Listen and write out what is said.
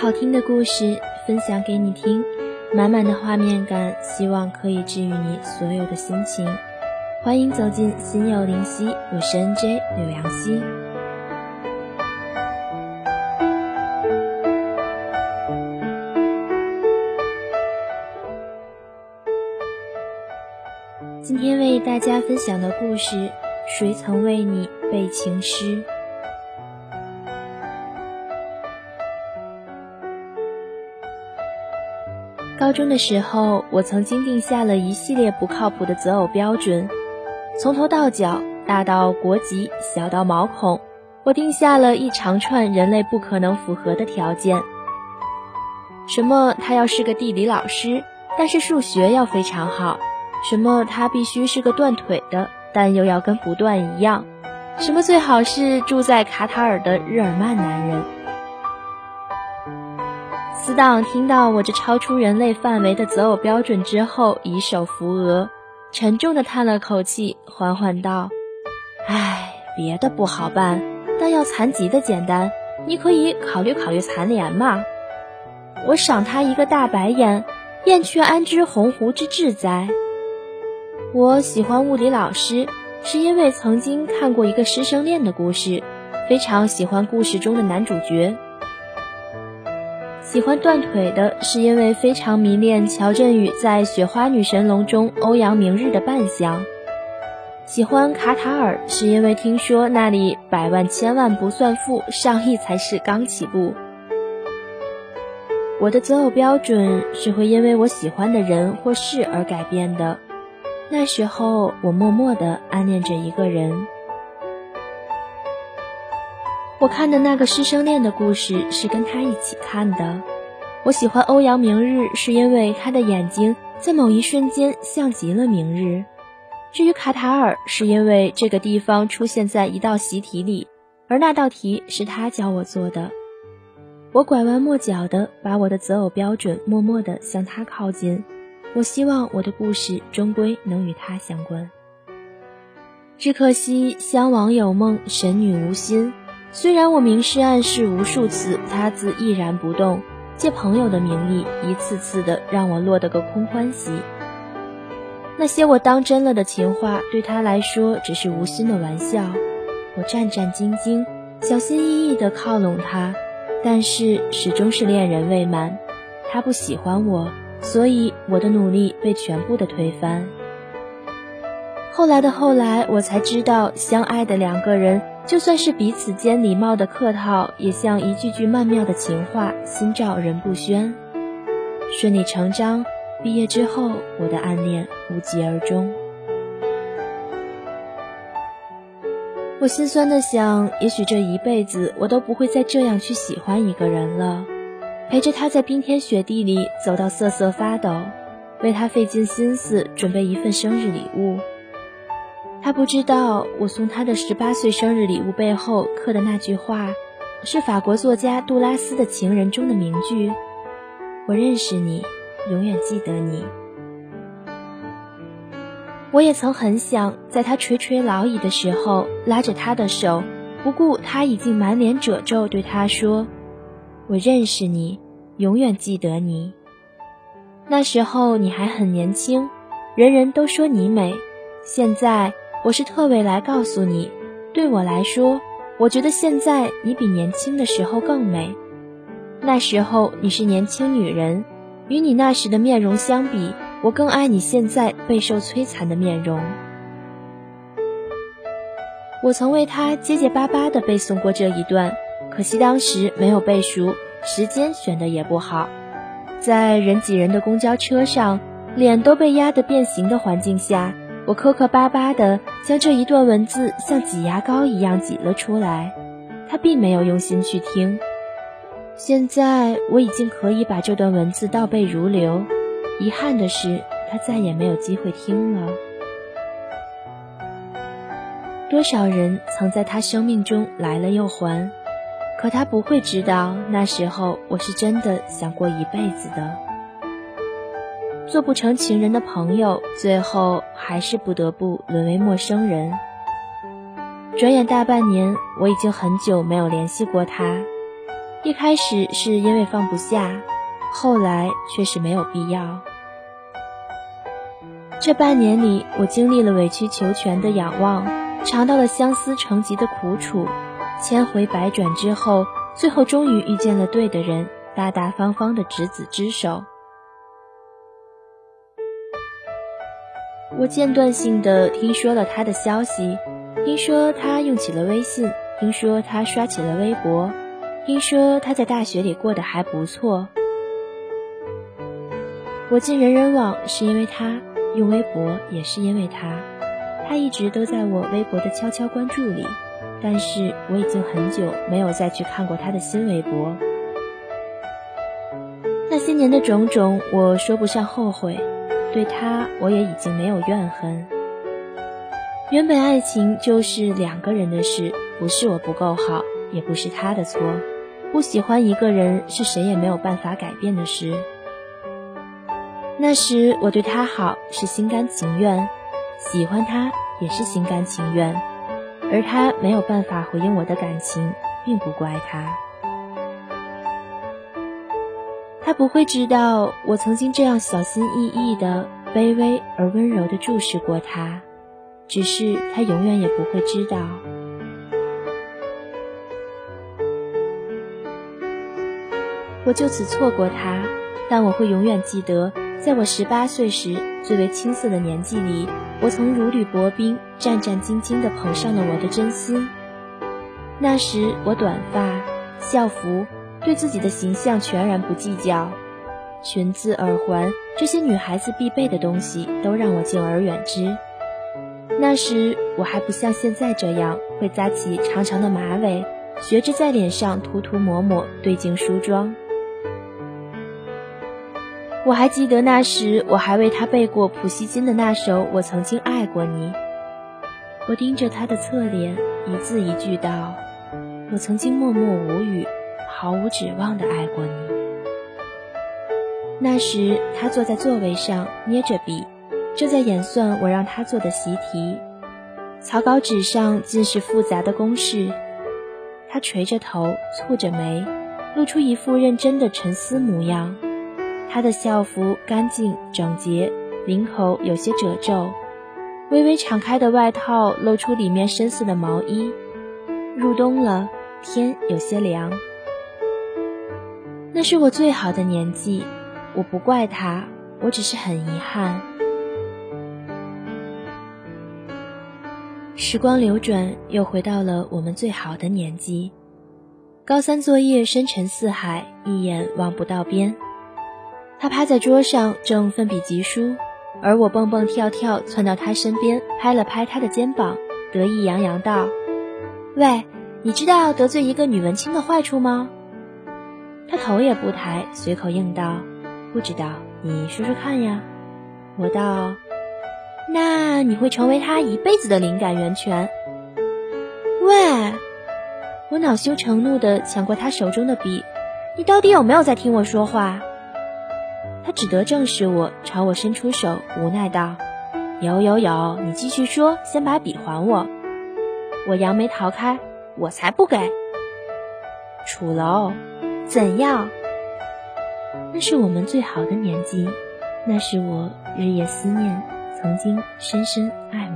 好听的故事分享给你听，满满的画面感，希望可以治愈你所有的心情。欢迎走进心有灵犀，我是 NJ 柳阳溪。今天为大家分享的故事：谁曾为你背情诗？高中的时候，我曾经定下了一系列不靠谱的择偶标准，从头到脚，大到国籍，小到毛孔，我定下了一长串人类不可能符合的条件。什么？他要是个地理老师，但是数学要非常好；什么？他必须是个断腿的，但又要跟不断一样；什么？最好是住在卡塔尔的日耳曼男人。死党听到我这超出人类范围的择偶标准之后，以手扶额，沉重地叹了口气，缓缓道：“唉，别的不好办，但要残疾的简单。你可以考虑考虑残联嘛。”我赏他一个大白眼：“燕雀安知鸿鹄之志哉？”我喜欢物理老师，是因为曾经看过一个师生恋的故事，非常喜欢故事中的男主角。喜欢断腿的是因为非常迷恋乔振宇在《雪花女神龙》中欧阳明日的扮相。喜欢卡塔尔是因为听说那里百万千万不算富，上亿才是刚起步。我的择偶标准是会因为我喜欢的人或事而改变的。那时候我默默地暗恋着一个人。我看的那个师生恋的故事是跟他一起看的。我喜欢欧阳明日，是因为他的眼睛在某一瞬间像极了明日。至于卡塔尔，是因为这个地方出现在一道习题里，而那道题是他教我做的。我拐弯抹角的把我的择偶标准默默地向他靠近。我希望我的故事终归能与他相关。只可惜相王有梦，神女无心。虽然我明示暗示无数次，他自毅然不动，借朋友的名义，一次次的让我落得个空欢喜。那些我当真了的情话，对他来说只是无心的玩笑。我战战兢兢，小心翼翼地靠拢他，但是始终是恋人未满。他不喜欢我，所以我的努力被全部的推翻。后来的后来，我才知道，相爱的两个人。就算是彼此间礼貌的客套，也像一句句曼妙的情话，心照人不宣。顺理成章，毕业之后，我的暗恋无疾而终。我心酸的想，也许这一辈子我都不会再这样去喜欢一个人了，陪着他在冰天雪地里走到瑟瑟发抖，为他费尽心思准备一份生日礼物。他不知道，我送他的十八岁生日礼物背后刻的那句话，是法国作家杜拉斯的《情人》中的名句：“我认识你，永远记得你。”我也曾很想在他垂垂老矣的时候，拉着他的手，不顾他已经满脸褶皱，对他说：“我认识你，永远记得你。”那时候你还很年轻，人人都说你美，现在。我是特为来告诉你，对我来说，我觉得现在你比年轻的时候更美。那时候你是年轻女人，与你那时的面容相比，我更爱你现在备受摧残的面容。我曾为他结结巴巴地背诵过这一段，可惜当时没有背熟，时间选的也不好，在人挤人的公交车上，脸都被压得变形的环境下。我磕磕巴巴地将这一段文字像挤牙膏一样挤了出来，他并没有用心去听。现在我已经可以把这段文字倒背如流，遗憾的是，他再也没有机会听了。多少人曾在他生命中来了又还，可他不会知道，那时候我是真的想过一辈子的。做不成情人的朋友，最后还是不得不沦为陌生人。转眼大半年，我已经很久没有联系过他。一开始是因为放不下，后来却是没有必要。这半年里，我经历了委曲求全的仰望，尝到了相思成疾的苦楚，千回百转之后，最后终于遇见了对的人，大大方方的执子之手。我间断性的听说了他的消息，听说他用起了微信，听说他刷起了微博。听说他在大学里过得还不错。我进人人网是因为他，用微博也是因为他。他一直都在我微博的悄悄关注里，但是我已经很久没有再去看过他的新微博。那些年的种种，我说不上后悔，对他我也已经没有怨恨。原本爱情就是两个人的事，不是我不够好。也不是他的错，不喜欢一个人是谁也没有办法改变的事。那时我对他好是心甘情愿，喜欢他也是心甘情愿，而他没有办法回应我的感情，并不怪他。他不会知道我曾经这样小心翼翼的、卑微而温柔的注视过他，只是他永远也不会知道。我就此错过他，但我会永远记得，在我十八岁时最为青涩的年纪里，我曾如履薄冰、战战兢兢地捧上了我的真心。那时我短发、校服，对自己的形象全然不计较，裙子、耳环这些女孩子必备的东西都让我敬而远之。那时我还不像现在这样会扎起长长的马尾，学着在脸上涂涂抹抹，对镜梳妆。我还记得那时，我还为他背过普希金的那首《我曾经爱过你》。我盯着他的侧脸，一字一句道：“我曾经默默无语，毫无指望的爱过你。”那时，他坐在座位上，捏着笔，正在演算我让他做的习题。草稿纸上尽是复杂的公式。他垂着头，蹙着眉，露出一副认真的沉思模样。他的校服干净整洁，领口有些褶皱，微微敞开的外套露出里面深色的毛衣。入冬了，天有些凉。那是我最好的年纪，我不怪他，我只是很遗憾。时光流转，又回到了我们最好的年纪。高三作业深沉似海，一眼望不到边。他趴在桌上，正奋笔疾书，而我蹦蹦跳跳窜到他身边，拍了拍他的肩膀，得意洋洋道：“喂，你知道得罪一个女文青的坏处吗？”他头也不抬，随口应道：“不知道，你说说看呀。”我道：“那你会成为他一辈子的灵感源泉。”喂，我恼羞成怒地抢过他手中的笔，你到底有没有在听我说话？他只得正视我，朝我伸出手，无奈道：“有有有，你继续说，先把笔还我。”我扬眉逃开，我才不给。楚楼，怎样？那是我们最好的年纪，那是我日夜思念、曾经深深爱。